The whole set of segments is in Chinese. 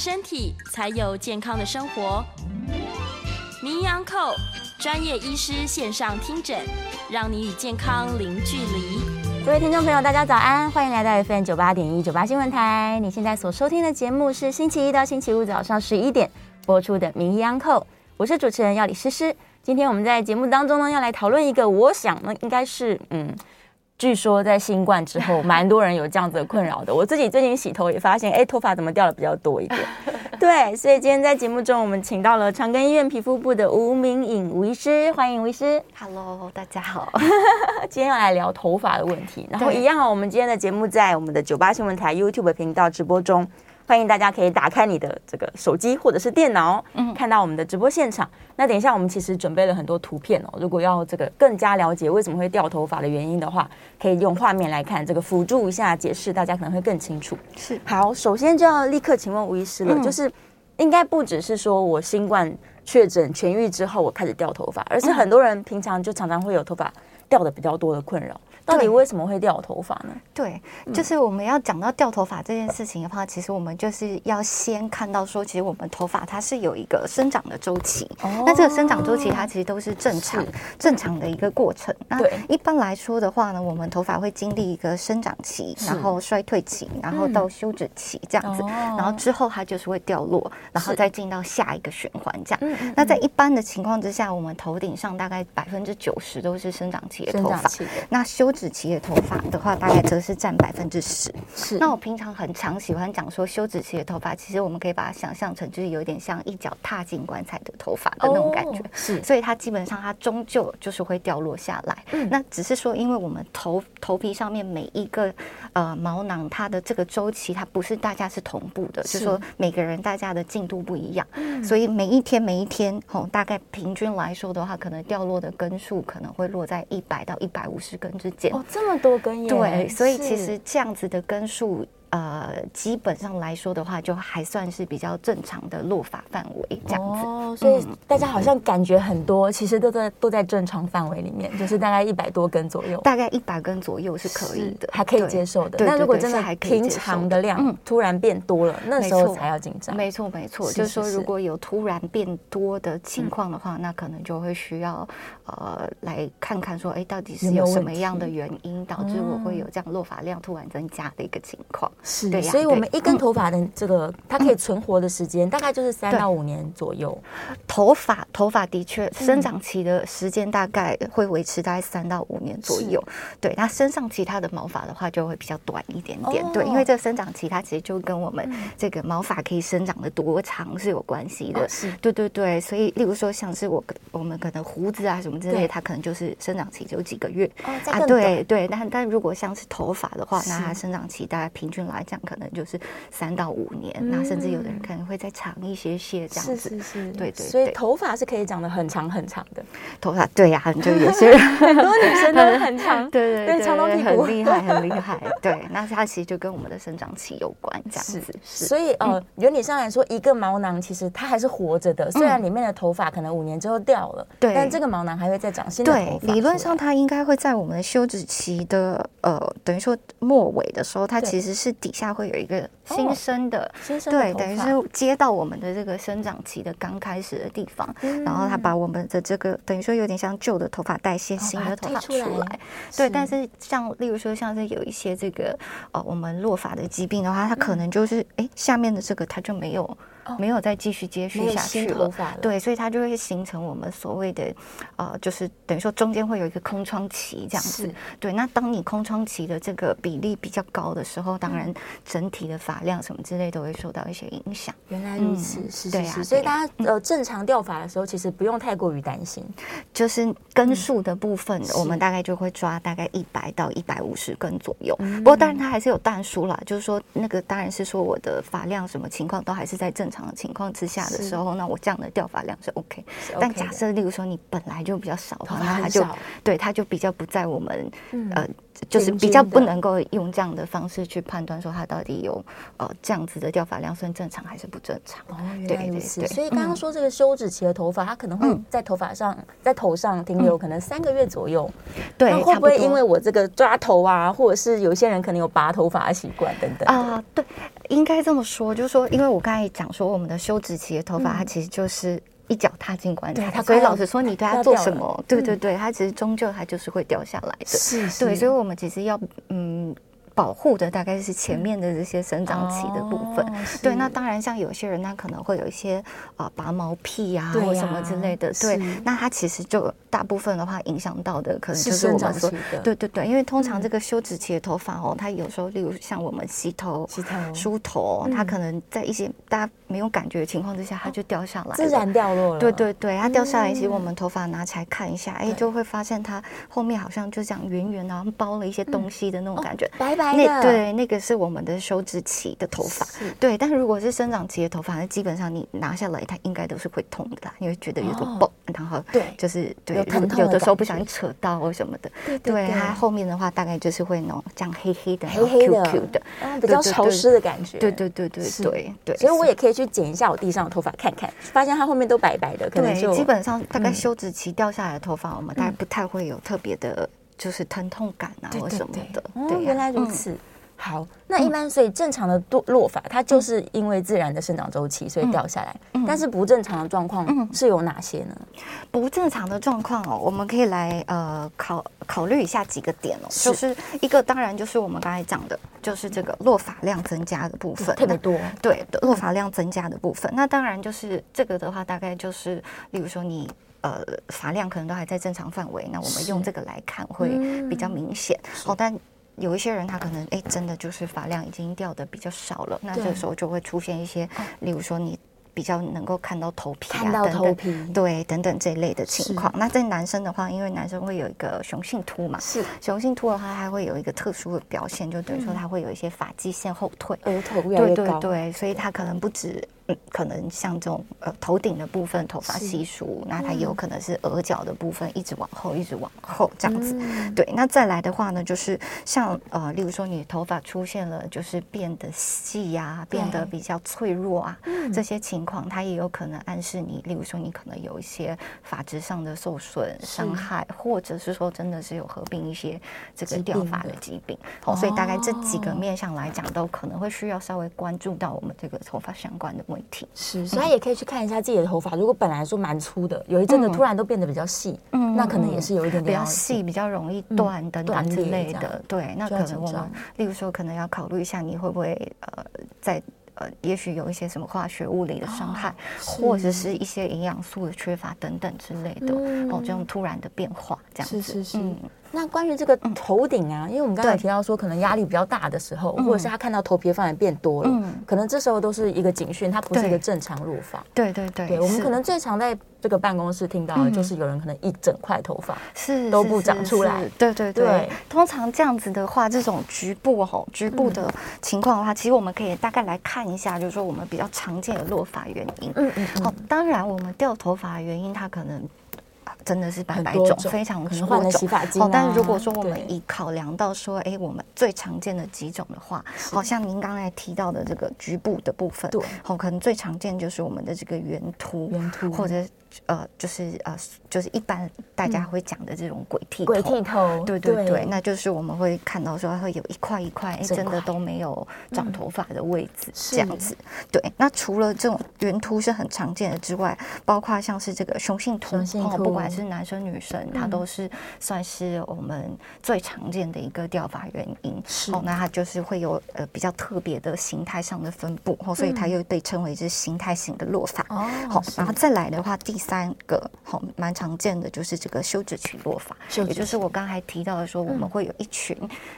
身体，才有健康的生活。名医安寇专业医师线上听诊，让你与健康零距离。各位听众朋友，大家早安，欢迎来到 FM 九八点一九八新闻台。你现在所收听的节目是星期一到星期五早上十一点播出的名医安寇，我是主持人要李诗诗。今天我们在节目当中呢，要来讨论一个，我想呢，应该是嗯。据说在新冠之后，蛮多人有这样子的困扰的。我自己最近洗头也发现，哎，头发怎么掉的比较多一点？对，所以今天在节目中，我们请到了长庚医院皮肤部的吴明颖吴医师，欢迎吴医师。Hello，大家好。今天要来聊头发的问题，然后一样，我们今天的节目在我们的九八新闻台 YouTube 频道直播中。欢迎大家可以打开你的这个手机或者是电脑，嗯，看到我们的直播现场。那等一下，我们其实准备了很多图片哦。如果要这个更加了解为什么会掉头发的原因的话，可以用画面来看，这个辅助一下解释，大家可能会更清楚。是，好，首先就要立刻请问吴医师了，嗯、就是应该不只是说我新冠确诊痊愈之后我开始掉头发，而是很多人平常就常常会有头发掉的比较多的困扰。到底为什么会掉头发呢？对，就是我们要讲到掉头发这件事情的话，其实我们就是要先看到说，其实我们头发它是有一个生长的周期。哦。那这个生长周期它其实都是正常正常的一个过程。那一般来说的话呢，我们头发会经历一个生长期，然后衰退期，然后到休止期这样子，然后之后它就是会掉落，然后再进到下一个循环这样。那在一般的情况之下，我们头顶上大概百分之九十都是生长期的头发。那休止期的头发的话，大概则是占百分之十。是，那我平常很常喜欢讲说，休止期的头发，其实我们可以把它想象成就是有点像一脚踏进棺材的头发的那种感觉。是，所以它基本上它终究就是会掉落下来。嗯，那只是说，因为我们头头皮上面每一个呃毛囊，它的这个周期它不是大家是同步的，就是说每个人大家的进度不一样。嗯，所以每一天每一天，吼，大概平均来说的话，可能掉落的根数可能会落在一百到一百五十根之间。哦，这么多根耶！对，所以其实这样子的根数。呃，基本上来说的话，就还算是比较正常的落发范围这样子。哦，所以大家好像感觉很多，嗯、其实都在都在正常范围里面，就是大概一百多根左右。大概一百根左右是可以的，还可以接受的。那如果真的还平常的量突然变多了，那时候才要紧张。没错，没错，就是说如果有突然变多的情况的话，那可能就会需要呃来看看说，哎，到底是有什么样的原因导致我会有这样落发量突然增加的一个情况。是，对，所以我们一根头发的这个，它可以存活的时间大概就是三到五年左右。头发，头发的确生长期的时间大概会维持大概三到五年左右。对，那身上其他的毛发的话就会比较短一点点。对，因为这个生长期它其实就跟我们这个毛发可以生长的多长是有关系的。是，对对对。所以，例如说像是我我们可能胡子啊什么之类，它可能就是生长期只有几个月啊。对对，但但如果像是头发的话，那它生长期大概平均来讲。可能就是三到五年，嗯、那甚至有的人可能会再长一些些这样子。是是是，对对，对。所以头发是可以长得很长很长的。头发对呀、啊，就有些人 很多女生都很长，对对对，长到屁股，很厉害很厉害。对，那它其实就跟我们的生长期有关，这样子。是，所以呃，原理上来说，一个毛囊其实它还是活着的，虽然里面的头发可能五年之后掉了，对，但这个毛囊还会再长新的头发。对，理论上它应该会在我们的休止期的呃，等于说末尾的时候，它其实是底下。会有一个新生的，新生对，等于是接到我们的这个生长期的刚开始的地方，然后他把我们的这个等于说有点像旧的头发代谢新的头发出来，对。但是像例如说像是有一些这个呃我们落发的疾病的话，它可能就是哎下面的这个它就没有。没有再继续接续下去了，对，所以它就会形成我们所谓的，呃，就是等于说中间会有一个空窗期这样子，对。那当你空窗期的这个比例比较高的时候，当然整体的发发量什么之类都会受到一些影响。原来如此，嗯、是，是，是，对啊。所以大家呃正常掉发的时候，其实不用太过于担心，就是根数的部分，我们大概就会抓大概一百到一百五十根左右。不过当然它还是有但书啦，就是说那个当然是说我的发量什么情况都还是在正常的情况之下的时候，那我这样的掉发量是 OK。但假设例如说你本来就比较少的话，那它就对它就比较不在我们呃。就是比较不能够用这样的方式去判断说它到底有呃这样子的掉发量算正常还是不正常哦，原来如此。所以刚刚说这个休止期的头发，它可能会在头发上在头上停留可能三个月左右。对，会不会因为我这个抓头啊，或者是有些人可能有拔头发的习惯等等啊？对，应该这么说，就是说，因为我刚才讲说我们的休止期的头发，它其实就是。一脚踏进棺材，所以老实说，你对他做什么，对对对，他其实终究他就是会掉下来的。是，对，所以我们其实要嗯。保护的大概是前面的这些生长期的部分，对。那当然，像有些人他可能会有一些啊、呃、拔毛癖呀、啊，或什么之类的，对。那他其实就大部分的话，影响到的可能就是我们说，对对对，因为通常这个休止期的头发哦，它有时候例如像我们洗头、洗头、梳头，它可能在一些大家没有感觉的情况之下，它就掉下来，自然掉落了。对对对，它掉下来，其实我们头发拿起来看一下，哎，就会发现它后面好像就这样圆圆的，然后包了一些东西的那种感觉，白白。那对，那个是我们的休止期的头发。对，但是如果是生长期的头发，那基本上你拿下来，它应该都是会痛的啦，因为觉得有个爆，然后对，就是对，有的时候不小心扯到或什么的。对对，它后面的话大概就是会那种这样黑黑的、黑黑的、的，比较潮湿的感觉。对对对对对对。所以我也可以去剪一下我地上的头发看看，发现它后面都白白的，可能就基本上大概休止期掉下来的头发，我们大概不太会有特别的。就是疼痛感啊，或什么的。对，原来如此。好，那一般所以正常的落落法，它就是因为自然的生长周期，所以掉下来。但是不正常的状况是有哪些呢？不正常的状况哦，我们可以来呃考考虑一下几个点哦。就是一个，当然就是我们刚才讲的，就是这个落发量增加的部分特别多。对，落发量增加的部分，那当然就是这个的话，大概就是例如说你。呃，发量可能都还在正常范围，那我们用这个来看会比较明显。哦，但有一些人他可能哎，真的就是发量已经掉的比较少了，那这个时候就会出现一些，例如说你。比较能够看到头皮啊，头皮。对等等这一类的情况。那在男生的话，因为男生会有一个雄性秃嘛，是。雄性秃的话，还会有一个特殊的表现，就等于说他会有一些发际线后退，额头越来越高，对对对，所以他可能不止，嗯，可能像这种呃头顶的部分头发稀疏，那他有可能是额角的部分一直往后，一直往后这样子。对，那再来的话呢，就是像呃，例如说你头发出现了就是变得细呀，变得比较脆弱啊，这些情。况，它也有可能暗示你，例如说你可能有一些发质上的受损伤害，或者是说真的是有合并一些这个掉发的疾病。好，所以大概这几个面向来讲，都可能会需要稍微关注到我们这个头发相关的问题。是，所以也可以去看一下自己的头发，如果本来说蛮粗的，有一阵子突然都变得比较细，嗯，那可能也是有一点点比较细，比较容易断等等之类的。对，那可能我们例如说可能要考虑一下，你会不会呃在。呃，也许有一些什么化学物理的伤害，或者是一些营养素的缺乏等等之类的，哦，这种突然的变化，这样子。是是是。那关于这个头顶啊，因为我们刚才提到说，可能压力比较大的时候，或者是他看到头皮范围变多了，可能这时候都是一个警讯，它不是一个正常落发。对对对。对，我们可能最常在这个办公室听到的就是有人可能一整块头发是都不长出来。对对对。通常这样子的话，这种局部吼局部的情况的话，其实我们可以大概来看。一下，就是说我们比较常见的落发原因。嗯嗯。好，当然我们掉头发的原因，它可能真的是百百种，非常多种。哦，但是如果说我们以考量到说，哎，我们最常见的几种的话，好像您刚才提到的这个局部的部分，对，好，可能最常见就是我们的这个圆秃，圆秃或者。呃，就是呃，就是一般大家会讲的这种鬼剃头，鬼剃头，对对对，那就是我们会看到说会有一块一块，哎，真的都没有长头发的位置，这样子。对，那除了这种圆秃是很常见的之外，包括像是这个雄性秃，哦，不管是男生女生，它都是算是我们最常见的一个掉发原因。哦，那它就是会有呃比较特别的形态上的分布，哦，所以它又被称为是形态型的落发。哦，好，然后再来的话，第三个好蛮常见的就是这个休止期落法，也就是我刚才提到的说，我们会有一群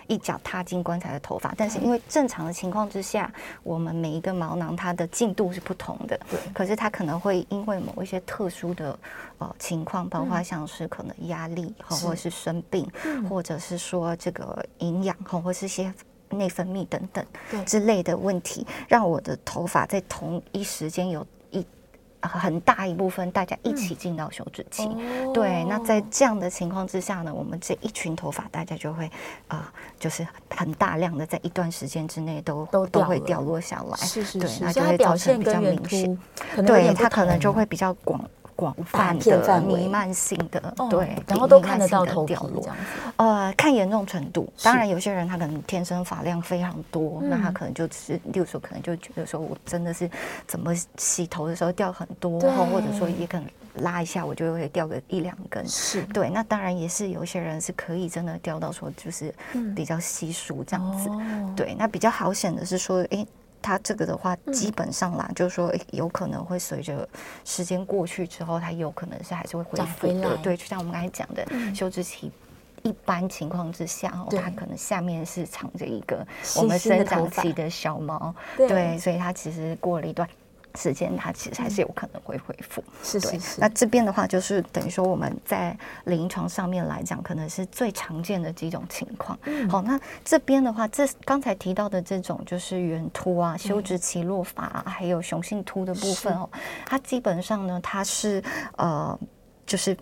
一脚踏进棺材的头发，但是因为正常的情况之下，我们每一个毛囊它的进度是不同的，对，可是它可能会因为某一些特殊的呃情况，包括像是可能压力或者是生病，或者是说这个营养或或是一些。内分泌等等之类的问题，让我的头发在同一时间有一很大一部分大家一起进到休止期。嗯、对，那在这样的情况之下呢，我们这一群头发大家就会啊、呃，就是很大量的在一段时间之内都都都会掉落下来。是是是，对，那就会造成比较明显。对，它可能就会比较广。广泛的弥漫性的，对，然后都看得到头皮这样子。呃，看严重程度，当然有些人他可能天生发量非常多，那他可能就只是，例如说可能就觉得说我真的是怎么洗头的时候掉很多，或者说也可能拉一下我就会掉个一两根。是对，那当然也是有些人是可以真的掉到说就是比较稀疏这样子。对，那比较好显的是说，哎。它这个的话，基本上啦，嗯、就是说有可能会随着时间过去之后，它有可能是还是会恢复的。对，就像我们刚才讲的，嗯、休止期一般情况之下，哦它可能下面是藏着一个我们生长期的小毛，对，所以它其实过了一段。时间它其实还是有可能会恢复，是是是。那这边的话，就是等于说我们在临床上面来讲，可能是最常见的几种情况。嗯，好，那这边的话，这刚才提到的这种就是圆秃啊、休止期落发，还有雄性秃的部分哦，它基本上呢，它是呃，就是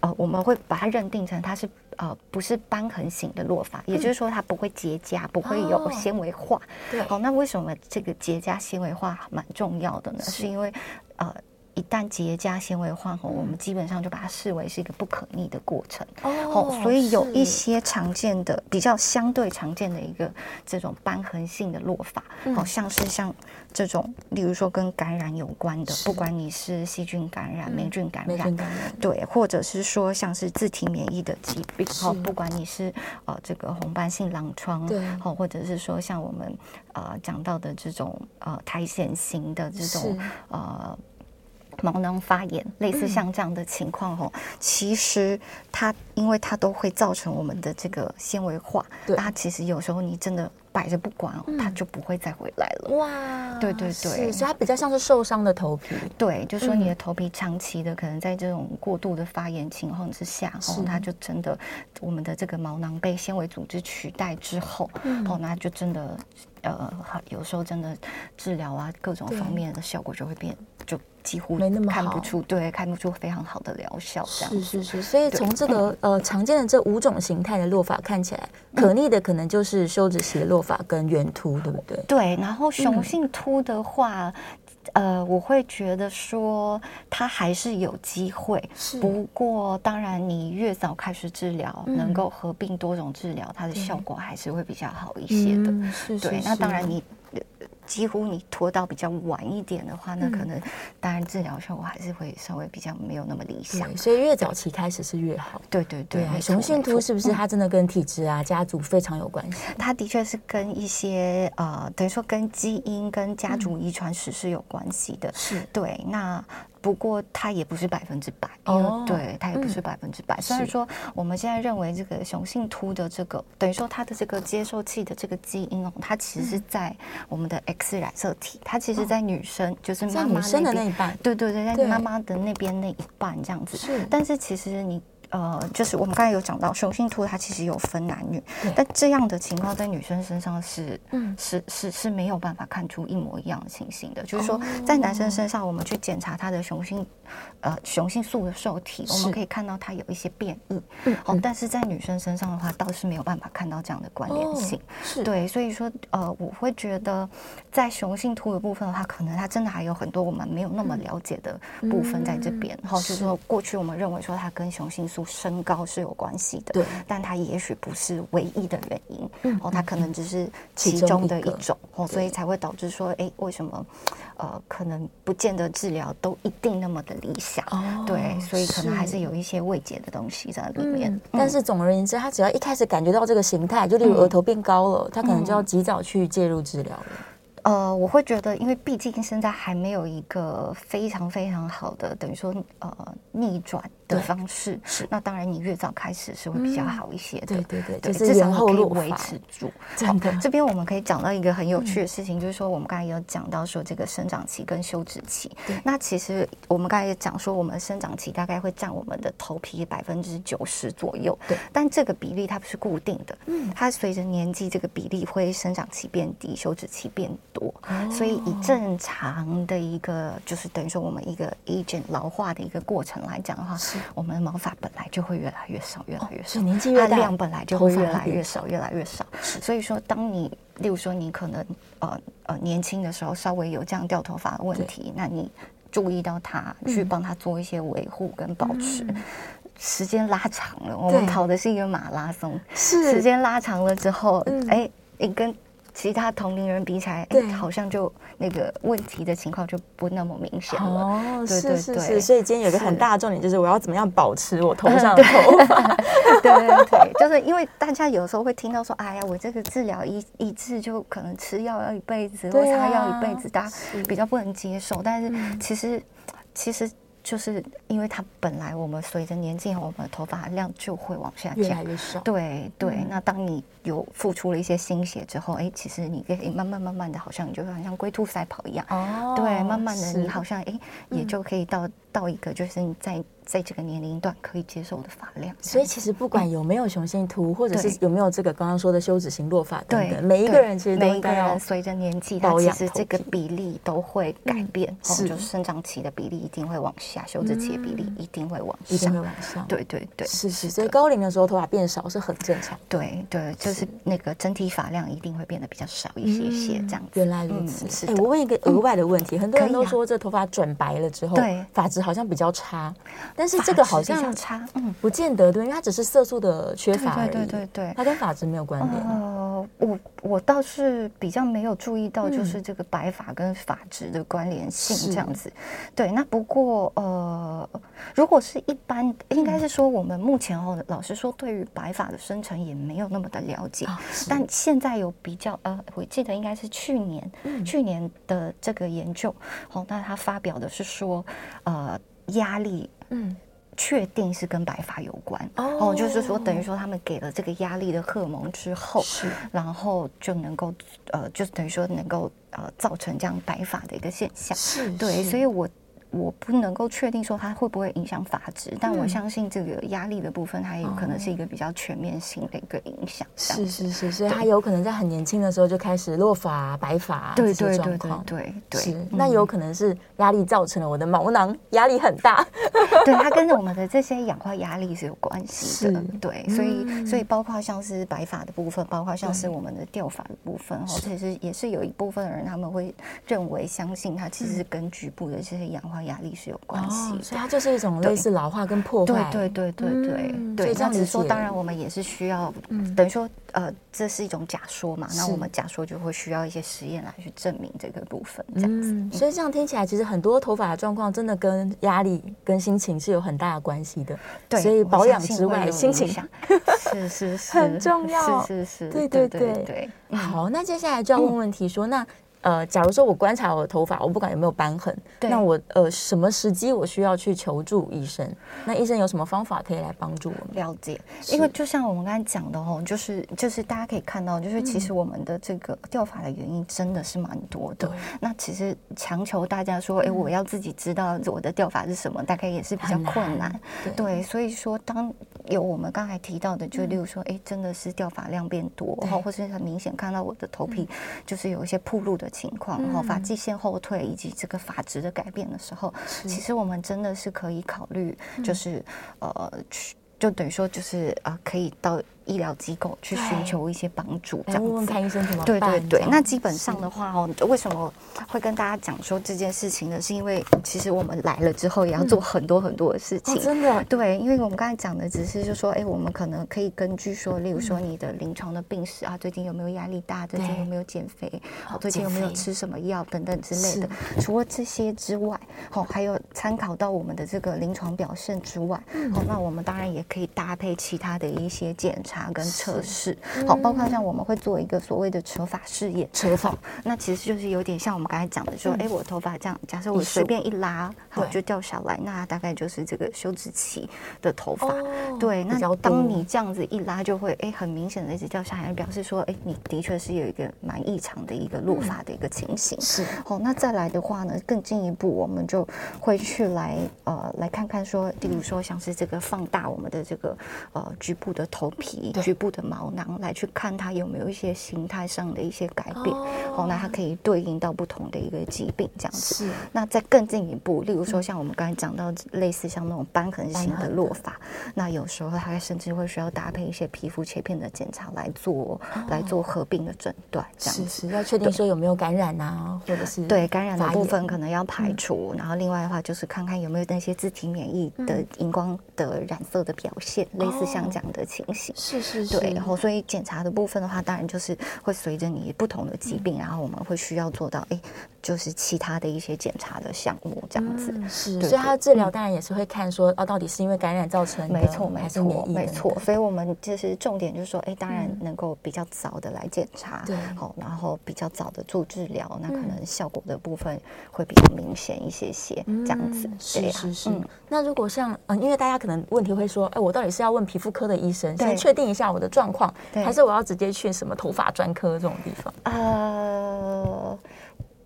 呃，我们会把它认定成它是。呃，不是瘢痕型的落发，也就是说它不会结痂，嗯、不会有纤维化。对，好，那为什么这个结痂纤维化蛮重要的呢？是因为呃。一旦结痂纤维化后，我们基本上就把它视为是一个不可逆的过程。哦，所以有一些常见的、比较相对常见的一个这种瘢痕性的落发，好像是像这种，例如说跟感染有关的，不管你是细菌感染、霉菌感染，对，或者是说像是自体免疫的疾病，好，不管你是呃这个红斑性狼疮，对，好，或者是说像我们呃讲到的这种呃苔藓型的这种呃。毛囊发炎，类似像这样的情况哦，嗯、其实它因为它都会造成我们的这个纤维化，对。它其实有时候你真的摆着不管哦，嗯、它就不会再回来了。哇，对对对，所以它比较像是受伤的头皮。对，就说你的头皮长期的可能在这种过度的发炎情况之下，哦是，它就真的我们的这个毛囊被纤维组织取代之后，嗯、哦，那就真的呃，有时候真的治疗啊各种方面的效果就会变。就几乎没那么看不出，对，看不出非常好的疗效。这样是是是，所以从这个呃常见的这五种形态的落法看起来，可逆的可能就是休止期的落法跟圆秃，对不对？对，然后雄性秃的话，嗯、呃，我会觉得说他还是有机会，是不过当然你越早开始治疗，嗯、能够合并多种治疗，它的效果还是会比较好一些的。对，那当然你。几乎你拖到比较晚一点的话，那可能当然治疗效果还是会稍微比较没有那么理想。所以越早期开始是越好。对对对，雄性秃是不是它真的跟体质啊、家族非常有关系？它的确是跟一些呃，等于说跟基因、跟家族遗传史是有关系的。是对，那。不过它也不是百分之百，哦，对，它也不是百分之百。虽然说我们现在认为这个雄性秃的这个，等于说它的这个接受器的这个基因哦，它其实是在我们的 X 染色体，它其实在女生，就是妈妈那边，对对对，在妈妈的那边那一半这样子。是，但是其实你。呃，就是我们刚才有讲到雄性秃，它其实有分男女，但这样的情况在女生身上是，嗯，是是是没有办法看出一模一样的情形的。就是说，在男生身上，我们去检查他的雄性，呃，雄性素的受体，我们可以看到它有一些变异，嗯，好，但是在女生身上的话，倒是没有办法看到这样的关联性，哦、是。对，所以说，呃，我会觉得在雄性秃的部分的话，可能它真的还有很多我们没有那么了解的部分在这边，好、嗯，就是说过去我们认为说它跟雄性素身高是有关系的，对，但它也许不是唯一的原因，嗯，哦，它可能只是其中的一种，哦，所以才会导致说，哎，为什么，呃，可能不见得治疗都一定那么的理想，哦，对，所以可能还是有一些未解的东西在里面。但是总而言之，他只要一开始感觉到这个形态，就例如额头变高了，他可能就要及早去介入治疗了。呃，我会觉得，因为毕竟现在还没有一个非常非常好的，等于说呃逆转的方式。是，那当然你越早开始是会比较好一些的。对对对，就是延后可以维持住。真的，这边我们可以讲到一个很有趣的事情，就是说我们刚才有讲到说这个生长期跟休止期。那其实我们刚才也讲说，我们生长期大概会占我们的头皮百分之九十左右。对，但这个比例它不是固定的，嗯，它随着年纪这个比例会生长期变低，休止期变多。所以以正常的一个，就是等于说我们一个 agent 老化的一个过程来讲的话，是。我们的毛发本来就会越来越少，越来越少，年纪越大，量本来就会越来越少，越来越少。所以说，当你例如说你可能呃呃年轻的时候稍微有这样掉头发的问题，那你注意到它，去帮它做一些维护跟保持，时间拉长了，我们跑的是一个马拉松，是。时间拉长了之后，哎，你跟。其他同龄人比起来，对，好像就那个问题的情况就不那么明显了。哦，对对对，是是是，所以今天有一个很大的重点就是我要怎么样保持我头上的 头发。对对对，就是因为大家有时候会听到说，哎呀，我这个治疗一一次就可能吃药要一辈子，或擦药一辈子，大家比较不能接受。但是其实其实。就是因为它本来我们随着年纪，我们的头发量就会往下降，越来越少。对对，那当你有付出了一些心血之后，哎，其实你可以慢慢慢慢的，好像你就好像龟兔赛跑一样。哦。对，慢慢的你好像哎，也就可以到到一个就是你在。在这个年龄段可以接受的发量，所以其实不管有没有雄性秃，或者是有没有这个刚刚说的休止型落发等等，每一个人其实每一个人随着年纪，它其实这个比例都会改变，是就是生长期的比例一定会往下，休止期的比例一定会往上，一定会往下。对对对，是是，所以高龄的时候头发变少是很正常。对对，就是那个整体发量一定会变得比较少一些些，这样子。原来如此。是。哎，我问一个额外的问题，很多人都说这头发转白了之后，对发质好像比较差，但是这个好像。差，嗯，不见得对，因为它只是色素的缺乏而已，对对对对，它跟发质没有关联。呃，我我倒是比较没有注意到，就是这个白发跟发质的关联性这样子。对，那不过呃，如果是一般，应该是说我们目前哦，老实说，对于白发的生成也没有那么的了解。但现在有比较，呃，我记得应该是去年去年的这个研究，哦，那他发表的是说，呃，压力，嗯。确定是跟白发有关哦，就是说等于说他们给了这个压力的荷尔蒙之后，是，然后就能够呃，就是等于说能够呃造成这样白发的一个现象，是对，所以我。我不能够确定说它会不会影响发质，但我相信这个压力的部分，它有可能是一个比较全面性的一个影响。是是是，所以他有可能在很年轻的时候就开始落发、白发对对对对。对对，是。那有可能是压力造成了我的毛囊压力很大。对，它跟我们的这些氧化压力是有关系的。对，所以所以包括像是白发的部分，包括像是我们的掉发的部分，哦，其实也是有一部分人他们会认为相信它其实是跟局部的这些氧化。压力是有关系，所以它就是一种类似老化跟破坏。对对对对对对。这样子说，当然我们也是需要，等于说，呃，这是一种假说嘛。那我们假说就会需要一些实验来去证明这个部分。这样子，所以这样听起来，其实很多头发的状况真的跟压力、跟心情是有很大的关系的。对，所以保养之外，心情是是是 很重要。是是是，对对对对。好，那接下来就要 问问题说那。呃，假如说我观察我的头发，我不管有没有斑痕，那我呃什么时机我需要去求助医生？那医生有什么方法可以来帮助我们？了解，因为就像我们刚才讲的哦，就是就是大家可以看到，就是其实我们的这个掉发的原因真的是蛮多的。对那其实强求大家说，哎、欸，我要自己知道我的掉发是什么，大概也是比较困难。对，对，所以说当有我们刚才提到的，就例如说，哎、欸，真的是掉发量变多，然后或是很明显看到我的头皮就是有一些铺路的。情况，然后发际线后退以及这个发质的改变的时候，其实我们真的是可以考虑，就是、嗯、呃，去就等于说就是啊、呃，可以到。医疗机构去寻求一些帮助，这样问问看医生怎么办？对。对对，那基本上的话哦，为什么会跟大家讲说这件事情呢？是因为其实我们来了之后也要做很多很多的事情，真的。对，因为我们刚才讲的只是就说，哎，我们可能可以根据说，例如说你的临床的病史啊，最近有没有压力大，最近有没有减肥，最近有没有吃什么药等等之类的。除了这些之外，哦，还有参考到我们的这个临床表现之外，哦，那我们当然也可以搭配其他的一些检查跟测试。好，包括像我们会做一个所谓的扯发试验，扯发，那其实就是有点像我们刚才讲的说，哎，我头发这样，假设我随便一拉，好就掉下来，那大概就是这个休止期的头发。哦、对，那当你这样子一拉，就会哎很明显的一直掉下来，表示说哎你的确是有一个蛮异常的一个落发的一个情形。嗯、是，好，那再来的话呢，更进一步，我们就会去来呃来看看说，例如说像是这个放大我们的这个呃局部的头皮、局部的毛囊，来去看它有没有一些形态上的一些改变。哦，那它可以对应到不同的一个疾病这样子。是。那再更进一步，例如说像我们刚才讲到类似像那种瘢痕型的落发，那有时候它甚至会需要搭配一些皮肤切片的检查来做来做合并的诊断，这样子。是是，要确定说有没有感染啊，或者是对感染的部分可能要排除，然后另外的话就是看看有没有那些自体免疫的荧光的染色的表现，类似像这样的情形。是是是。对，然后所以检查的部分的话，当然就是会随着你不同的疾病，然后我们会需要做到哎，就是其他的一些检查的项目这样子。是，所以它的治疗当然也是会看说哦，到底是因为感染造成的，没错没错没错。所以我们就是重点就是说，哎，当然能够比较早的来检查，对，好，然后比较早的做治疗，那可能效果的部分会比较明显一些些，这样子。是是是。那如果像嗯，因为大家可能问题会说，哎，我到底是要问皮肤科的医生，先确定一下我的状况，还是我要直接去什么头发专科这种地方？呃，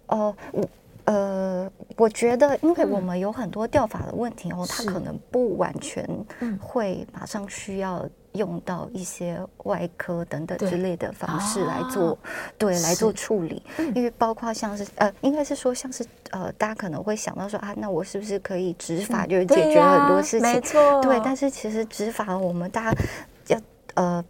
呃，我呃，我觉得，因为我们有很多掉发的问题哦，它可能不完全会马上需要。用到一些外科等等之类的方式来做，对，来做处理。因为包括像是呃，应该是说像是呃，大家可能会想到说啊，那我是不是可以植发就是解决很多事情？没错，对。但是其实植发我们大家要呃，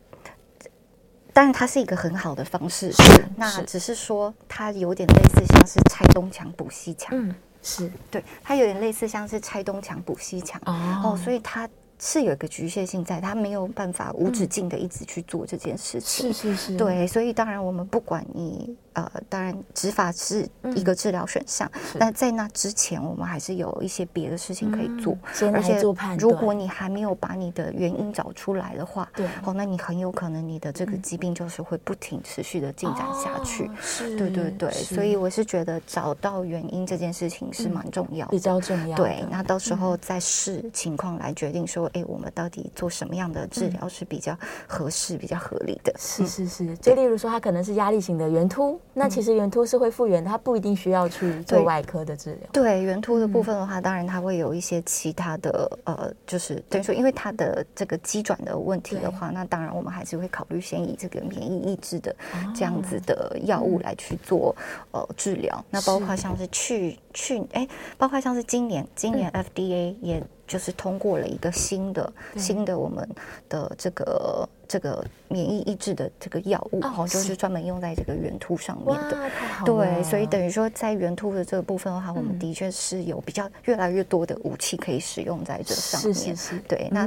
当然它是一个很好的方式，是。那只是说它有点类似像是拆东墙补西墙，嗯，是对，它有点类似像是拆东墙补西墙哦，所以它。是有一个局限性在，他没有办法无止境的一直去做这件事情。是是是，对，所以当然我们不管你。呃，当然，执法是一个治疗选项，但在那之前，我们还是有一些别的事情可以做。而且，如果你还没有把你的原因找出来的话，对，哦，那你很有可能你的这个疾病就是会不停持续的进展下去。是，对对对，所以我是觉得找到原因这件事情是蛮重要的，比较重要。对，那到时候再视情况来决定说，哎，我们到底做什么样的治疗是比较合适、比较合理的？是是是，就例如说，它可能是压力型的圆秃。那其实圆秃是会复原，它不一定需要去做外科的治疗。对，圆秃的部分的话，当然它会有一些其他的呃，就是等于说，因为它的这个肌转的问题的话，那当然我们还是会考虑先以这个免疫抑制的这样子的药物来去做呃治疗。那包括像是去去哎，包括像是今年今年 FDA 也就是通过了一个新的新的我们的这个。这个免疫抑制的这个药物，哦就是专门用在这个圆突上面的。对，所以等于说在圆突的这个部分的话，我们的确是有比较越来越多的武器可以使用在这上面。是是是。对，那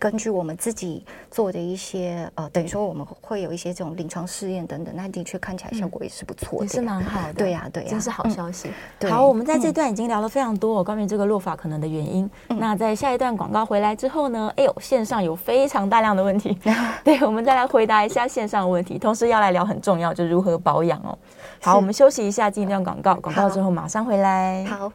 根据我们自己做的一些呃，等于说我们会有一些这种临床试验等等，那的确看起来效果也是不错的，也是蛮好的。对呀，对呀，这是好消息。好，我们在这段已经聊了非常多哦关于这个落法可能的原因。那在下一段广告回来之后呢？哎呦，线上有非常大量的问题。对，我们再来回答一下线上的问题，同时要来聊很重要，就是如何保养哦。好，我们休息一下，进一段广告，广告之后马上回来。好，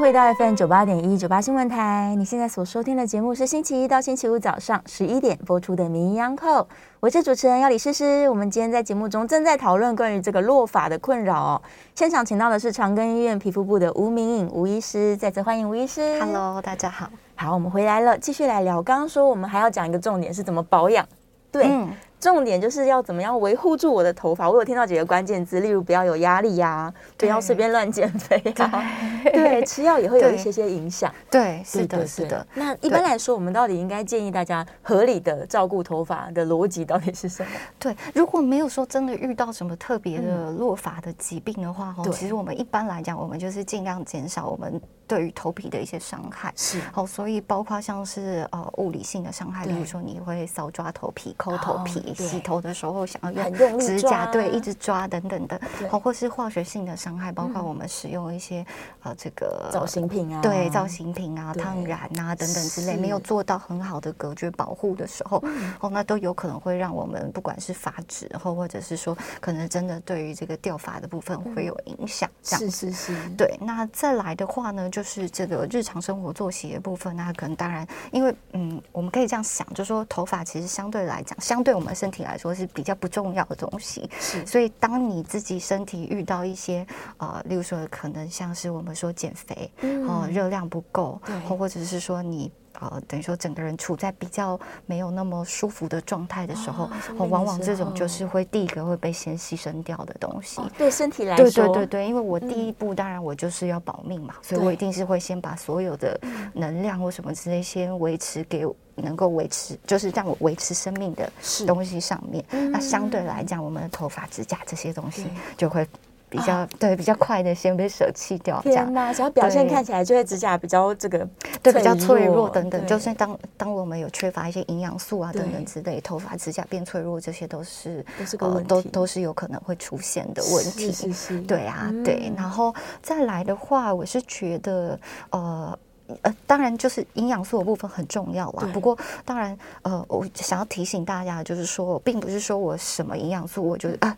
回到 FM 九八点一九八新闻台，你现在所收听的节目是星期一到星期五早上十一点播出的《名医央叩》，我是主持人药李诗诗。我们今天在节目中正在讨论关于这个落发的困扰哦。现场请到的是长庚医院皮肤部的吴明颖吴医师，再次欢迎吴医师。Hello，大家好。好，我们回来了，继续来聊。刚刚说我们还要讲一个重点是怎么保养。对，嗯、重点就是要怎么样维护住我的头发。我有听到几个关键字，例如不要有压力呀、啊，不要随便乱减肥啊，对，对，吃药也会有一些些影响。对，是的，是的。那一般来说，我们到底应该建议大家合理的照顾头发的逻辑到底是什么？对，如果没有说真的遇到什么特别的落发的疾病的话，哦、嗯，其实我们一般来讲，我们就是尽量减少我们。对于头皮的一些伤害是好，所以包括像是呃物理性的伤害，比如说你会搔抓头皮、抠头皮，你洗头的时候想要用指甲对一直抓等等的，好或是化学性的伤害，包括我们使用一些呃这个造型品啊，对造型品啊、烫染啊等等之类，没有做到很好的隔绝保护的时候，哦，那都有可能会让我们不管是发质，或或者是说可能真的对于这个掉发的部分会有影响。这样是是是，对。那再来的话呢，就是这个日常生活作息的部分，那可能当然，因为嗯，我们可以这样想，就是说头发其实相对来讲，相对我们身体来说是比较不重要的东西。是。所以当你自己身体遇到一些呃，例如说可能像是我们说减肥，哦、呃，热量不够，或或者是说你。呃，等于说整个人处在比较没有那么舒服的状态的时候，哦，往往这种就是会第一个会被先牺牲掉的东西。对身体来说，对对对对，因为我第一步当然我就是要保命嘛，所以我一定是会先把所有的能量或什么之类先维持给能够维持，就是让我维持生命的东西上面。那相对来讲，我们的头发、指甲这些东西就会。比较、啊、对比较快的先被舍弃掉，天哪！想要表现看起来就会指甲比较这个对比较脆弱等等，就是当当我们有缺乏一些营养素啊等等之类，头发指甲变脆弱，这些都是都是呃，都都是有可能会出现的问题。是是是，对啊，嗯、对。然后再来的话，我是觉得呃呃，当然就是营养素的部分很重要啦。不过当然呃，我想要提醒大家，就是说，并不是说我什么营养素，我就啊，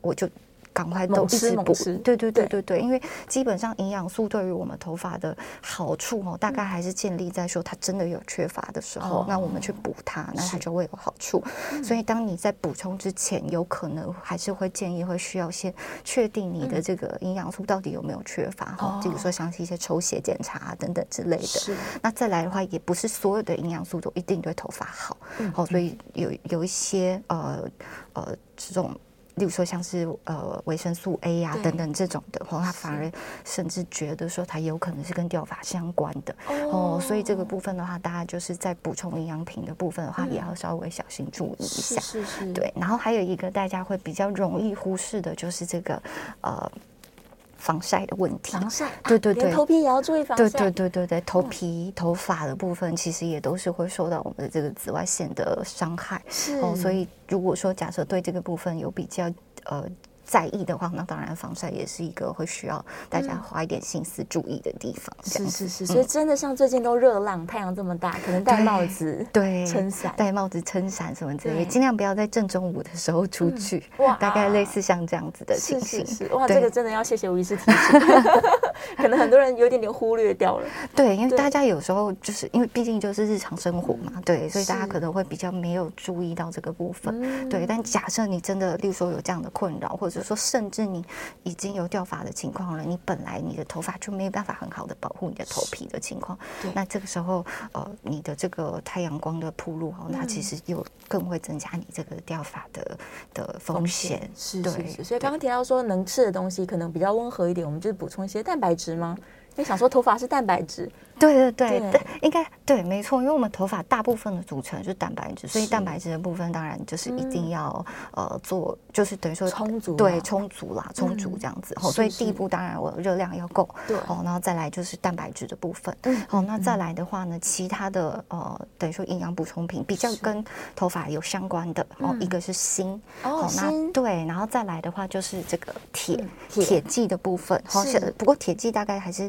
我就。赶快都一直补，对对对对。对，因为基本上营养素对于我们头发的好处哦，大概还是建立在说它真的有缺乏的时候，那我们去补它，那它就会有好处。所以当你在补充之前，有可能还是会建议会需要先确定你的这个营养素到底有没有缺乏哈，比如说像是一些抽血检查等等之类的。那再来的话，也不是所有的营养素都一定对头发好，好，所以有有一些呃呃这种。例如说像是呃维生素 A 呀、啊、等等这种的，哦，他反而甚至觉得说它有可能是跟掉发相关的哦，所以这个部分的话，大家就是在补充营养品的部分的话，也要稍微小心注意一下。是是是。对，然后还有一个大家会比较容易忽视的，就是这个呃。防晒的问题，防晒，对对对，头皮也要注意防晒。对对对对对，头皮、头发的部分其实也都是会受到我们的这个紫外线的伤害。是哦，所以如果说假设对这个部分有比较呃。在意的话，那当然防晒也是一个会需要大家花一点心思注意的地方。是是是，所以真的像最近都热浪，太阳这么大，可能戴帽子、对撑伞、戴帽子、撑伞什么之类，尽量不要在正中午的时候出去。哇，大概类似像这样子的情形。哇，这个真的要谢谢吴医师提醒，可能很多人有点点忽略掉了。对，因为大家有时候就是因为毕竟就是日常生活嘛，对，所以大家可能会比较没有注意到这个部分。对，但假设你真的，例如说有这样的困扰，或者。就是说，甚至你已经有掉发的情况了，你本来你的头发就没有办法很好的保护你的头皮的情况，那这个时候，呃，你的这个太阳光的铺路，哦，那其实又更会增加你这个掉发的的风险。是，是，是，所以刚刚提到说，能吃的东西可能比较温和一点，我们就是补充一些蛋白质吗？因为想说头发是蛋白质。对对对对，应该对，没错，因为我们头发大部分的组成就是蛋白质，所以蛋白质的部分当然就是一定要呃做，就是等于说充足，对，充足啦，充足这样子。好，所以第一步当然我热量要够，对，哦，然后再来就是蛋白质的部分，嗯，好，那再来的话呢，其他的呃等于说营养补充品比较跟头发有相关的哦，一个是锌，哦，那对，然后再来的话就是这个铁铁剂的部分，好，不过铁剂大概还是。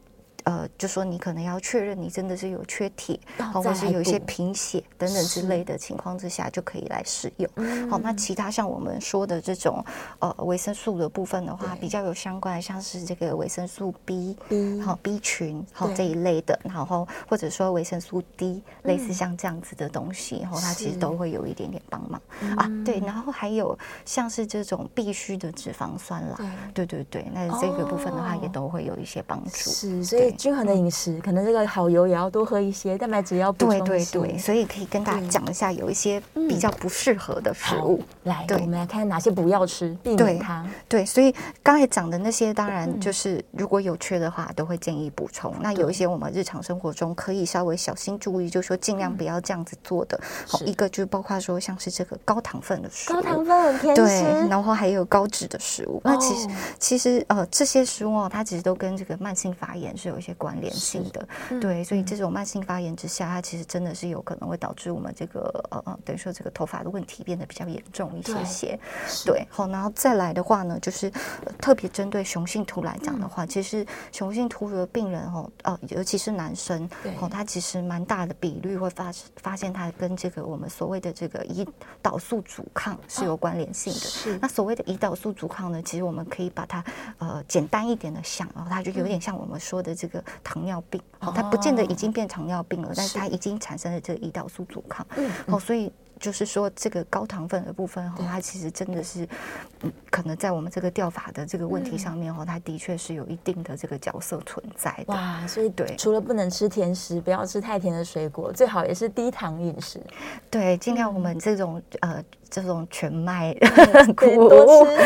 呃，就说你可能要确认你真的是有缺铁，好或者是有一些贫血等等之类的情况之下，就可以来使用。好，那其他像我们说的这种呃维生素的部分的话，比较有相关的，像是这个维生素 B，好 B 群，好这一类的，然后或者说维生素 D，类似像这样子的东西，然后它其实都会有一点点帮忙啊。对，然后还有像是这种必需的脂肪酸啦，对对对，那这个部分的话也都会有一些帮助。是，所以。均衡的饮食，可能这个好油也要多喝一些，蛋白质要补充。对对对，所以可以跟大家讲一下，有一些比较不适合的食物。来，对，我们来看哪些不要吃，避免它。对，所以刚才讲的那些，当然就是如果有缺的话，都会建议补充。那有一些我们日常生活中可以稍微小心注意，就是说尽量不要这样子做的。好，一个就包括说像是这个高糖分的食物，高糖分很偏食，对，然后还有高脂的食物。那其实其实呃这些食物哦，它其实都跟这个慢性发炎是有。一些关联性的。对，所以这种慢性发炎之下，它其实真的是有可能会导致我们这个呃呃，等于说这个头发的问题变得比较严重一些些。对，好，然后再来的话呢，就是、呃、特别针对雄性秃来讲的话，其实雄性秃的病人哦，呃，尤其是男生，哦，他其实蛮大的比率会发发现他跟这个我们所谓的这个胰岛素阻抗是有关联性的。是，那所谓的胰岛素阻抗呢，其实我们可以把它呃简单一点的想，然后它就有点像我们说的这个糖尿病，哦，它不见得已经变糖尿病了，但是它已经产生了这个胰岛素阻抗。嗯，哦，所以。就是说，这个高糖分的部分哈，它其实真的是，嗯，可能在我们这个掉法的这个问题上面哈，它的确是有一定的这个角色存在的。哇，所以对，除了不能吃甜食，不要吃太甜的水果，最好也是低糖饮食。对，尽量我们这种呃这种全麦谷 多吃，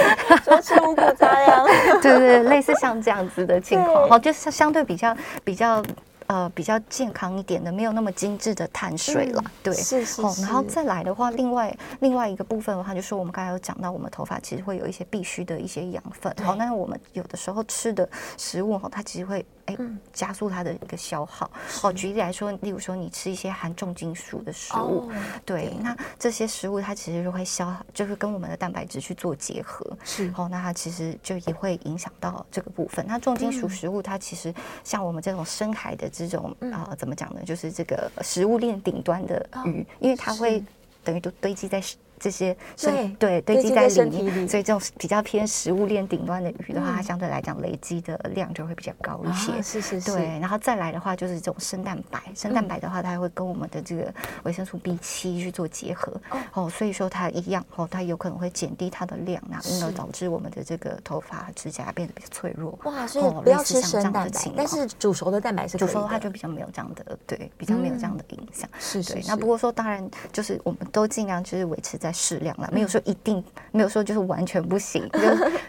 多吃五谷杂粮。对对，类似像这样子的 情况，哈，就是相对比较比较。呃，比较健康一点的，没有那么精致的碳水了，嗯、对，是是，是。然后再来的话，另外另外一个部分的话，就是我们刚才有讲到，我们头发其实会有一些必须的一些养分，好，那我们有的时候吃的食物哈，它其实会。哎，加速它的一个消耗。哦，举例来说，例如说你吃一些含重金属的食物，对，那这些食物它其实就会消耗，就是跟我们的蛋白质去做结合，是。哦，那它其实就也会影响到这个部分。那重金属食物它其实像我们这种深海的这种啊，怎么讲呢？就是这个食物链顶端的鱼，因为它会等于都堆积在。这些对对堆积在里面，所以这种比较偏食物链顶端的鱼的话，它相对来讲累积的量就会比较高一些。是是是。对，然后再来的话就是这种生蛋白，生蛋白的话，它会跟我们的这个维生素 B 七去做结合。哦，所以说它一样哦，它有可能会减低它的量，那因而导致我们的这个头发指甲变得比较脆弱。哇，所以不要吃生蛋白，但是煮熟的蛋白是煮熟的话就比较没有这样的对，比较没有这样的影响。是是。那不过说当然就是我们都尽量就是维持在适量了，没有说一定，没有说就是完全不行。就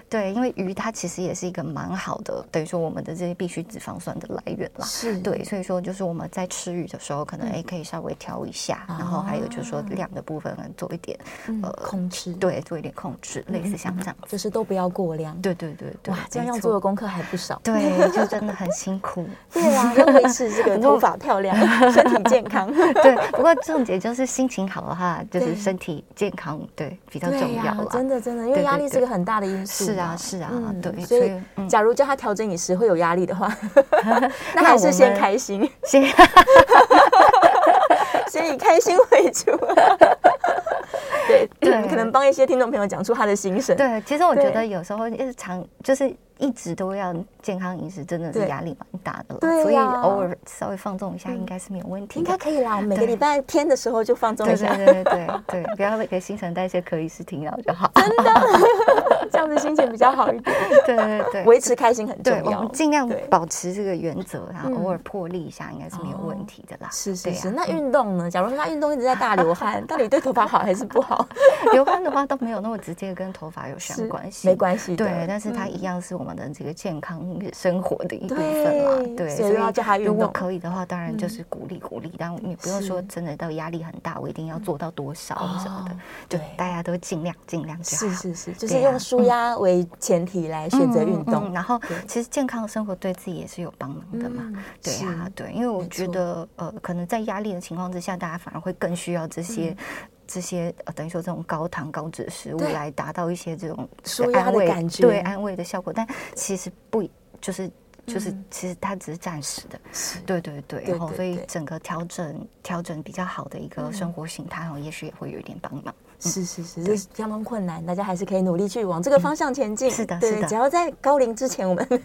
对，因为鱼它其实也是一个蛮好的，等于说我们的这些必需脂肪酸的来源啦。是，对，所以说就是我们在吃鱼的时候，可能哎可以稍微调一下，然后还有就是说量的部分做一点呃控制，对，做一点控制，类似像这样，就是都不要过量。对对对对，哇，这样要做的功课还不少。对，就真的很辛苦。对啊，要维持这个 头发漂亮，身体健康。对，不过重点就是心情好的话，就是身体健康。对，比较重要了。真的，真的，因为压力是个很大的因素。是啊，是啊，对。所以，假如叫他调整饮食会有压力的话，那还是先开心，先，先以开心为主。对对，可能帮一些听众朋友讲出他的心声。对，其实我觉得有时候日常就是。一直都要健康饮食，真的是压力蛮大的了。对，所以偶尔稍微放纵一下，应该是没有问题。应该可以啦，我每个礼拜天的时候就放纵一下。对对对对，不要给新陈代谢可以是停药就好。真的，这样子心情比较好一点。对对对，维持开心很重要。我们尽量保持这个原则，然后偶尔破例一下，应该是没有问题的啦。是是是。那运动呢？假如说他运动一直在大流汗，到底对头发好还是不好？流汗的话倒没有那么直接跟头发有相关系，没关系。对，但是它一样是我们。我们的这个健康生活的一部分嘛，对，所以要叫他运动。如果可以的话，当然就是鼓励鼓励，但你不用说真的到压力很大，我一定要做到多少什么的，对，大家都尽量尽量就好。是是是，就是用舒压为前提来选择运动。然后，其实健康的生活对自己也是有帮忙的嘛。对啊，对，因为我觉得呃，可能在压力的情况之下，大家反而会更需要这些。这些呃，等于说这种高糖高脂的食物来达到一些这种安慰感觉，对安慰的效果，但其实不就是就是其实它只是暂时的，对对对，然后所以整个调整调整比较好的一个生活形态，然后也许也会有一点帮忙。是是是，这是相当困难，大家还是可以努力去往这个方向前进。是的，是的，只要在高龄之前，我们。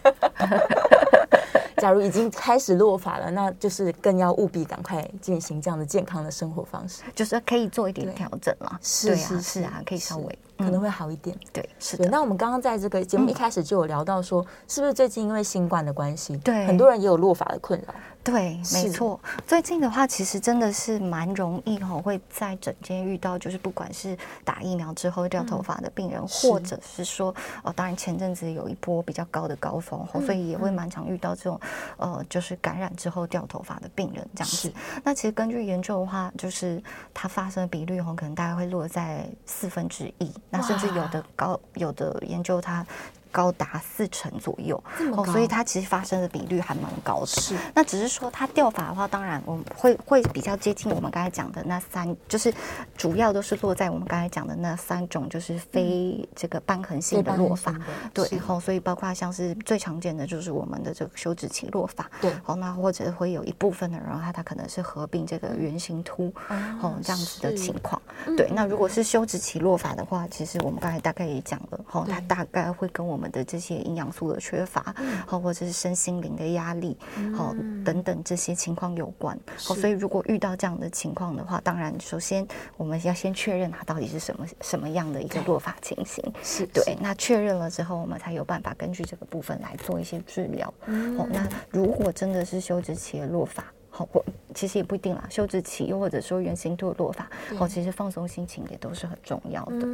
假如已经开始落发了，那就是更要务必赶快进行这样的健康的生活方式，就是可以做一点调整嘛。是是是啊，可以稍微可能会好一点。对，是的。那我们刚刚在这个节目一开始就有聊到说，是不是最近因为新冠的关系，对很多人也有落发的困扰？对，没错。最近的话，其实真的是蛮容易哈，会在整间遇到，就是不管是打疫苗之后掉头发的病人，或者是说，哦，当然前阵子有一波比较高的高峰，所以也会蛮常遇到这种，呃，就是感染之后掉头发的病人这样子。那其实根据研究的话，就是它发生的比率哈，可能大概会落在四分之一，那甚至有的高有的研究它。高达四成左右，哦，所以它其实发生的比率还蛮高的。是，那只是说它掉法的话，当然我们会会比较接近我们刚才讲的那三，就是主要都是落在我们刚才讲的那三种，就是非这个瘢痕性的落法。对，然后所以包括像是最常见的就是我们的这个休止期落法。对，好，那或者会有一部分的人，他他可能是合并这个圆形突，哦，这样子的情况。对，那如果是休止期落法的话，其实我们刚才大概也讲了，哈，它大概会跟我们的这些营养素的缺乏，好，或者是身心灵的压力，好，等等这些情况有关。好，所以如果遇到这样的情况的话，当然首先我们要先确认它到底是什么什么样的一个落法情形。是对，那确认了之后，我们才有办法根据这个部分来做一些治疗。哦，那如果真的是休止期的落法，好，我，其实也不一定啦。休止期又或者说原型度的落法，哦，其实放松心情也都是很重要的。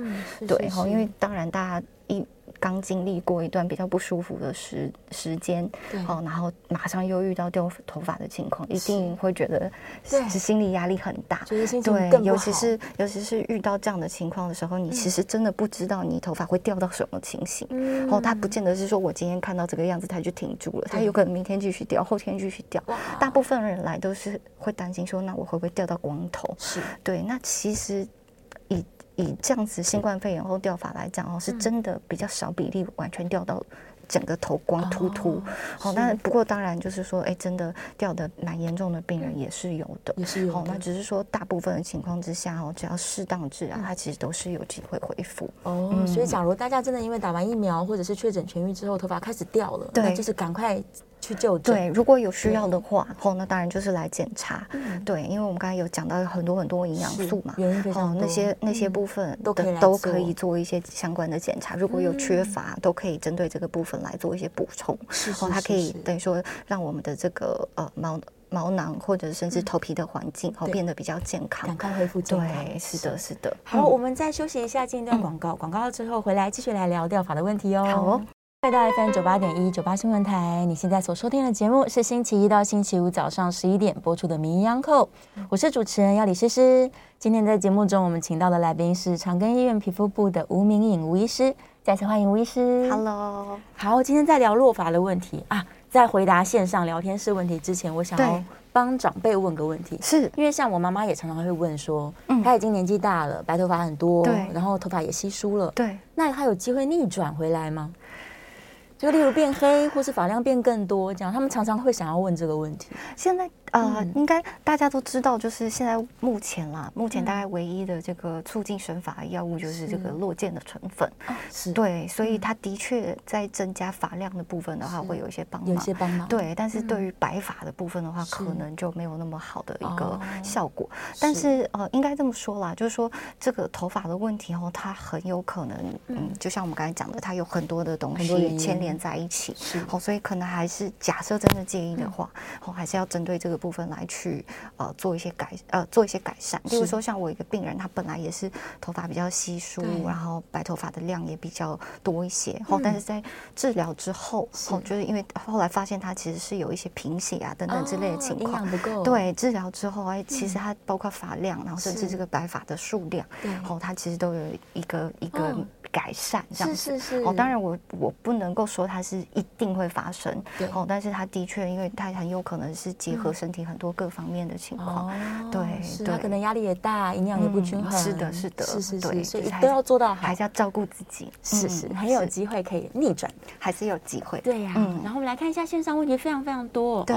对，好，因为当然大家一。刚经历过一段比较不舒服的时时间，哦，然后马上又遇到掉头发的情况，一定会觉得是心理压力很大。对，尤其是尤其是遇到这样的情况的时候，你其实真的不知道你头发会掉到什么情形。哦，他不见得是说我今天看到这个样子，他就停住了，他有可能明天继续掉，后天继续掉。大部分人来都是会担心说，那我会不会掉到光头？是对，那其实以。以这样子新冠肺炎后掉发来讲哦，是真的比较少比例完全掉到整个头光秃秃。好，那不过当然就是说，哎，真的掉的蛮严重的病人也是有的，也是有。好，那只是说大部分的情况之下哦，只要适当治疗，它其实都是有机会恢复。哦，所以假如大家真的因为打完疫苗或者是确诊痊愈之后头发开始掉了，对，就是赶快。去就对，如果有需要的话，后那当然就是来检查。对，因为我们刚才有讲到很多很多营养素嘛，哦，那些那些部分都都可以做一些相关的检查。如果有缺乏，都可以针对这个部分来做一些补充。哦，它可以等于说让我们的这个呃毛毛囊或者甚至头皮的环境哦变得比较健康，赶快恢复健康。对，是的，是的。好，我们再休息一下，进一段广告。广告之后回来继续来聊掉发的问题哦。好。来到 FM 九八点一九八新闻台，你现在所收听的节目是星期一到星期五早上十一点播出的《名医央叩》，我是主持人要李诗诗。今天在节目中，我们请到的来宾是长庚医院皮肤部的吴明颖吴医师，再次欢迎吴医师。Hello，好，今天在聊落发的问题啊，在回答线上聊天室问题之前，我想要帮长辈问个问题，是因为像我妈妈也常常会问说，嗯，她已经年纪大了，白头发很多，对，然后头发也稀疏了，对，那她有机会逆转回来吗？就例如变黑，或是发量变更多，这样他们常常会想要问这个问题。现在。呃，嗯、应该大家都知道，就是现在目前啦，目前大概唯一的这个促进生发的药物就是这个落健的成分。是，对，所以它的确在增加发量的部分的话，会有一些帮忙，有些帮忙。对，但是对于白发的部分的话，可能就没有那么好的一个效果。但是呃，应该这么说啦，就是说这个头发的问题哦，它很有可能，嗯，就像我们刚才讲的，它有很多的东西牵连在一起。是，哦，所以可能还是假设真的介意的话，哦，还是要针对这个。部分来去呃做一些改呃做一些改善，比如说像我一个病人，他本来也是头发比较稀疏，然后白头发的量也比较多一些，后但是在治疗之后，后就是因为后来发现他其实是有一些贫血啊等等之类的情况。对，治疗之后哎，其实他包括发量，然后甚至这个白发的数量，然后他其实都有一个一个。改善这样子。是是。是哦，当然我我不能够说它是一定会发生，对。哦，但是它的确，因为它很有可能是结合身体很多各方面的情况，对，他可能压力也大，营养也不均衡，是的，是的，是是是，所以都要做到好，还是要照顾自己，是是，很有机会可以逆转，还是有机会，对呀。然后我们来看一下线上问题，非常非常多，对。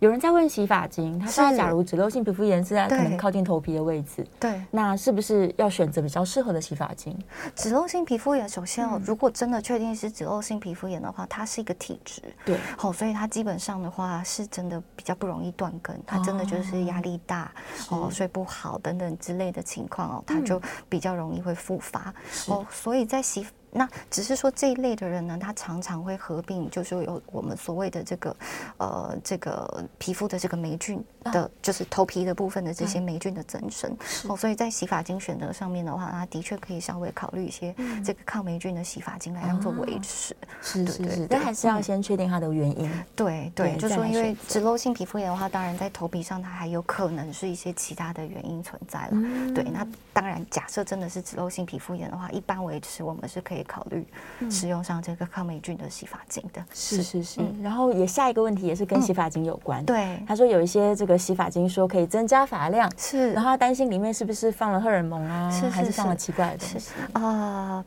有人在问洗发精，他说：“假如脂漏性皮肤炎是在可能靠近头皮的位置，对，那是不是要选择比较适合的洗发精？”脂漏性皮肤炎，首先哦，如果真的确定是脂漏性皮肤炎的话，它是一个体质，对，好，所以它基本上的话是真的比较不容易断根，它真的就是压力大哦，睡不好等等之类的情况哦，它就比较容易会复发。哦，所以在洗。那只是说这一类的人呢，他常常会合并，就是有我们所谓的这个，呃，这个皮肤的这个霉菌的，就是头皮的部分的这些霉菌的增生。哦，所以在洗发精选择上面的话，他的确可以稍微考虑一些这个抗霉菌的洗发精来当做维持。是是是，但还是要先确定它的原因。对对，就说因为脂漏性皮肤炎的话，当然在头皮上它还有可能是一些其他的原因存在了。对，那当然假设真的是脂漏性皮肤炎的话，一般维持我们是可以。以考虑使用上这个抗霉菌的洗发精的。是是是。然后也下一个问题也是跟洗发精有关。对，他说有一些这个洗发精说可以增加发量，是，然后他担心里面是不是放了荷尔蒙啊，是还是放了奇怪的东西？啊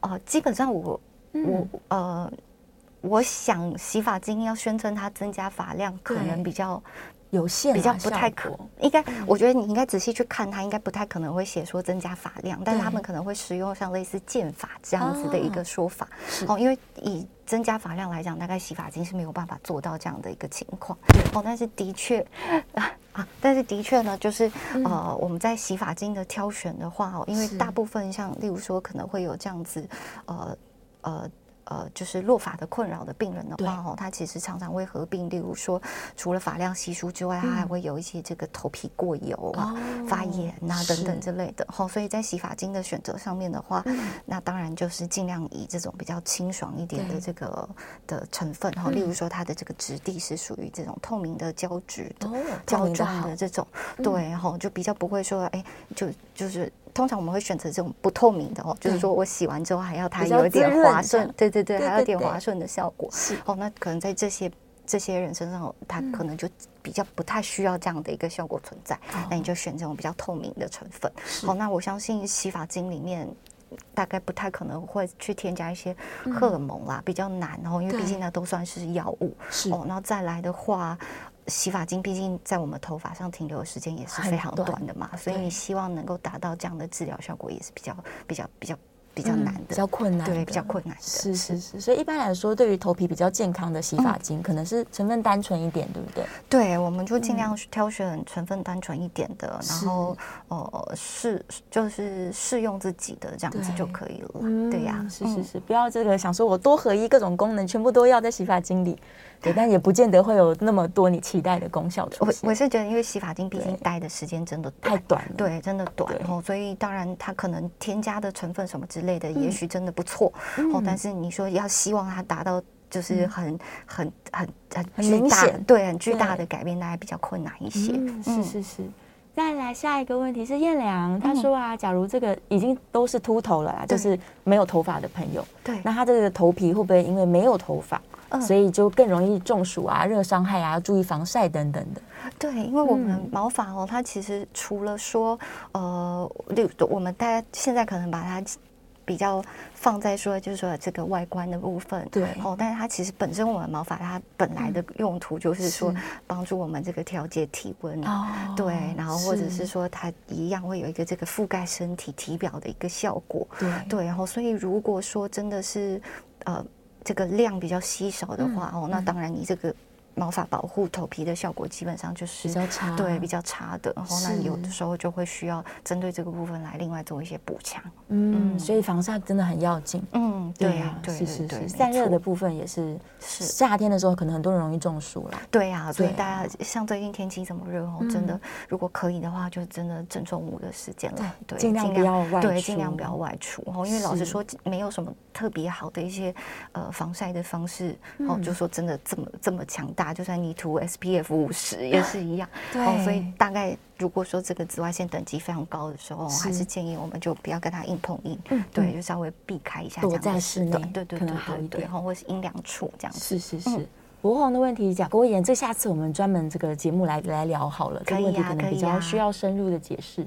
哦，基本上我我呃，我想洗发精要宣称它增加发量，可能比较。有限，比较不太可，应该我觉得你应该仔细去看，它应该不太可能会写说增加发量，但是他们可能会使用像类似剑法这样子的一个说法。哦，因为以增加发量来讲，大概洗发精是没有办法做到这样的一个情况。哦，但是的确啊，但是的确呢，就是呃，我们在洗发精的挑选的话，哦，因为大部分像例如说可能会有这样子，呃呃。呃，就是落发的困扰的病人的话，哦，他其实常常会合并，例如说，除了发量稀疏之外，他还会有一些这个头皮过油啊、发炎啊等等之类的。哈，所以在洗发精的选择上面的话，那当然就是尽量以这种比较清爽一点的这个的成分哈，例如说它的这个质地是属于这种透明的胶质的胶状的这种，对，哈，就比较不会说，哎，就就是。通常我们会选择这种不透明的哦，就是说我洗完之后还要它有一点滑顺，对对对，还有点滑顺的效果。是哦，那可能在这些这些人身上，他可能就比较不太需要这样的一个效果存在。那你就选这种比较透明的成分。好，那我相信洗发精里面大概不太可能会去添加一些荷尔蒙啦，比较难哦，因为毕竟那都算是药物。是哦，然后再来的话。洗发精毕竟在我们头发上停留的时间也是非常短的嘛，所以你希望能够达到这样的治疗效果也是比较比较比较比较难的，比较困难，对，比较困难的。是是是，所以一般来说，对于头皮比较健康的洗发精，可能是成分单纯一点，对不对？对，我们就尽量挑选成分单纯一点的，然后呃试就是试用自己的这样子就可以了。对呀，是是是，不要这个想说我多合一各种功能全部都要在洗发精里。对，但也不见得会有那么多你期待的功效出现。我我是觉得，因为洗发精毕竟待的时间真的太短了，对，真的短，然后所以当然它可能添加的成分什么之类的，也许真的不错，哦，但是你说要希望它达到就是很很很很巨大，对，很巨大的改变，那还比较困难一些。是是是。再来下一个问题是燕良，他说啊，假如这个已经都是秃头了啦，就是没有头发的朋友，对，那他这个头皮会不会因为没有头发？所以就更容易中暑啊、热伤害啊，要注意防晒等等的。对，因为我们毛发哦，它其实除了说，呃，例如我们大家现在可能把它比较放在说，就是说这个外观的部分，对哦，但是它其实本身我们毛发它本来的用途就是说帮助我们这个调节体温，哦，对，然后或者是说它一样会有一个这个覆盖身体体表的一个效果，对对，然后所以如果说真的是呃。这个量比较稀少的话，哦，那当然你这个。毛发保护头皮的效果基本上就是比较差，对，比较差的。然后那有的时候就会需要针对这个部分来另外做一些补强。嗯，所以防晒真的很要紧。嗯，对呀，对对对。散热的部分也是，是夏天的时候可能很多人容易中暑了。对呀，所以大家像最近天气这么热哦，真的如果可以的话，就真的正中午的时间了。对，尽量不要外。对，尽量不要外出。哦，因为老实说，没有什么特别好的一些呃防晒的方式。哦，就说真的这么这么强大。就算你涂 SPF 五十 也是一样，对，所以大概如果说这个紫外线等级非常高的时候，还是建议我们就不要跟它硬碰硬，嗯对，就稍微避开一下，躲在室内，对对，可能好一点，然后或是阴凉处这样子。是是是，国红的问题讲过一点，这下次我们专门这个节目来来聊好了，这个问题可能比较需要深入的解释。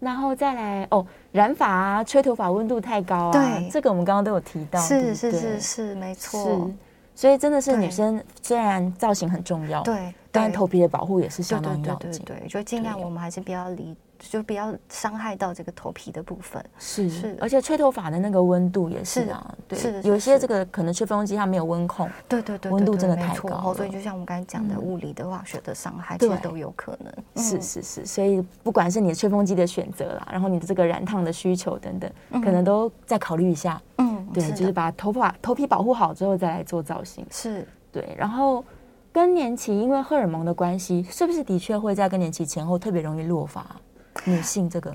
然后再来哦，染发啊，吹头发温度太高啊，对，这个我们刚刚都有提到，是是是是，没错。所以真的是女生，虽然造型很重要，对，但头皮的保护也是相当要紧。对对对，就尽量我们还是不要离。就比较伤害到这个头皮的部分，是是，而且吹头发的那个温度也是啊，对，是有些这个可能吹风机它没有温控，对对对，温度真的太高，所以就像我们刚才讲的，物理的、化学的伤害，其实都有可能。是是是，所以不管是你的吹风机的选择啦，然后你的这个染烫的需求等等，可能都再考虑一下。嗯，对，就是把头发头皮保护好之后再来做造型。是对，然后更年期因为荷尔蒙的关系，是不是的确会在更年期前后特别容易落发？女性这个，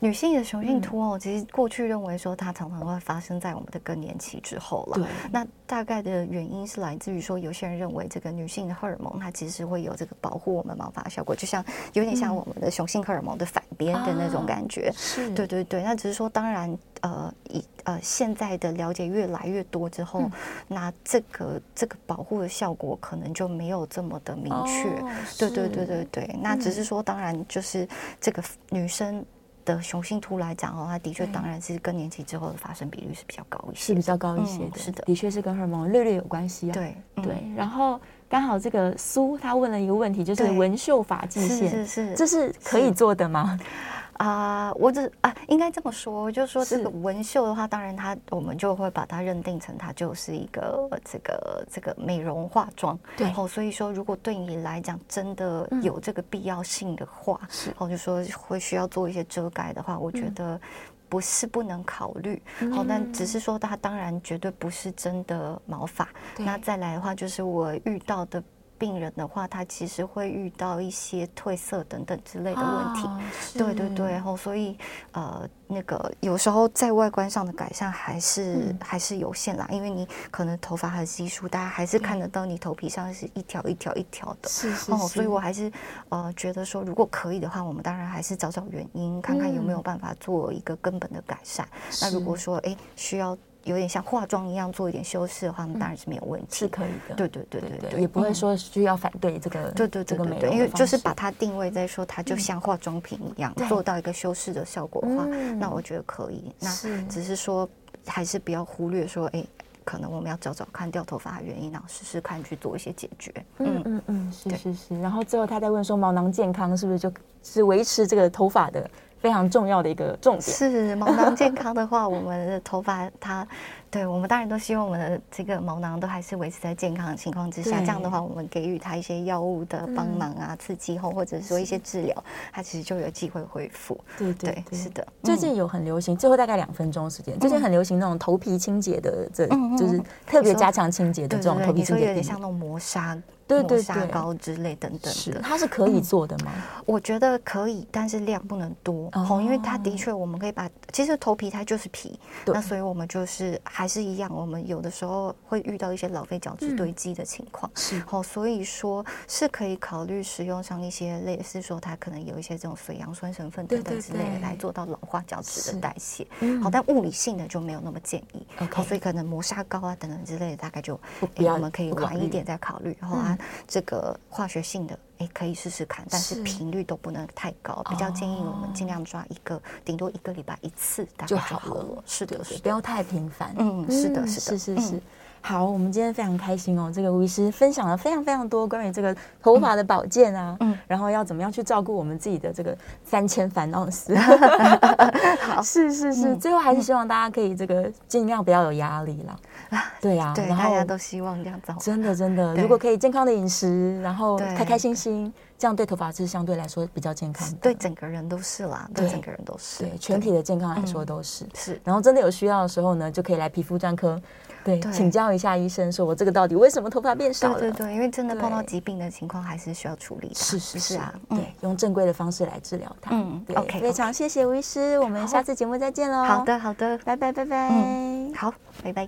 女性的雄性秃哦，其实过去认为说它常常会发生在我们的更年期之后了。对，那大概的原因是来自于说，有些人认为这个女性的荷尔蒙它其实会有这个保护我们毛发的效果，就像有点像我们的雄性荷尔蒙的反边的那种感觉。是，对对对。那只是说，当然，呃，以呃现在的了解越来越多之后，那这个这个保护的效果可能就没有这么的明确。对对对对对。那只是说，当然就是这个女生。的雄性秃来讲哦，它的确当然是更年期之后的发生比率是比较高一些，是比较高一些的，嗯、是的，的确是跟荷尔蒙略略有关系啊。对、嗯、对，然后刚好这个苏他问了一个问题，就是纹绣发际线，是是是，这是可以做的吗？啊，我只啊，应该这么说，就是说这个纹绣的话，当然它我们就会把它认定成它就是一个这个这个美容化妆，对，哦，所以说如果对你来讲真的有这个必要性的话，是，哦，就说会需要做一些遮盖的话，我觉得不是不能考虑，好，但只是说它当然绝对不是真的毛发，那再来的话就是我遇到的。病人的话，他其实会遇到一些褪色等等之类的问题，哦、对对对，然后所以呃，那个有时候在外观上的改善还是、嗯、还是有限啦，因为你可能头发很稀疏，大家还是看得到你头皮上是一条一条一条的，是是是，哦，所以我还是呃觉得说，如果可以的话，我们当然还是找找原因，看看有没有办法做一个根本的改善。嗯、那如果说哎需要。有点像化妆一样做一点修饰的话，那当然是没有问题，是可以的。对对对对对，也不会说需要反对这个。对对这个美容，因为就是把它定位在说它就像化妆品一样，做到一个修饰的效果的话，那我觉得可以。那只是说还是不要忽略说，哎，可能我们要找找看掉头发的原因，然后试试看去做一些解决。嗯嗯嗯，是是是。然后最后他在问说，毛囊健康是不是就是维持这个头发的？非常重要的一个重点是毛囊健康的话，我们的头发它，对我们当然都希望我们的这个毛囊都还是维持在健康的情况之下。这样的话，我们给予它一些药物的帮忙啊、刺激后，或者说一些治疗，它其实就有机会恢复。对对，是的。最近有很流行，最后大概两分钟时间，最近很流行那种头皮清洁的，这就是特别加强清洁的这种头皮清洁，有点像那种磨砂。对对对，磨砂膏之类等等的，它是可以做的吗？我觉得可以，但是量不能多哦，因为它的确我们可以把，其实头皮它就是皮，那所以我们就是还是一样，我们有的时候会遇到一些老废角质堆积的情况，是。哦，所以说是可以考虑使用上一些类似说它可能有一些这种水杨酸成分等等之类的来做到老化角质的代谢，好，但物理性的就没有那么建议，好，所以可能磨砂膏啊等等之类的大概就我们可以晚一点再考虑，然后啊。这个化学性的，哎，可以试试看，但是频率都不能太高，比较建议我们尽量抓一个，顶多一个礼拜一次大概就好了。是的，是不要太频繁。嗯，是的，是的，是是是。好，我们今天非常开心哦，这个吴医师分享了非常非常多关于这个头发的保健啊，嗯，然后要怎么样去照顾我们自己的这个三千烦恼丝。好，是是是，最后还是希望大家可以这个尽量不要有压力啦。对呀，对，大家都希望这样子。真的，真的，如果可以健康的饮食，然后开开心心，这样对头发是相对来说比较健康的。对整个人都是啦，对整个人都是，对全体的健康来说都是。是，然后真的有需要的时候呢，就可以来皮肤专科，对，请教一下医生，说我这个到底为什么头发变少了？对对对，因为真的碰到疾病的情况，还是需要处理的。是是是啊，对，用正规的方式来治疗它。嗯，OK，非常谢谢吴医师，我们下次节目再见喽。好的好的，拜拜拜拜。嗯，好，拜拜。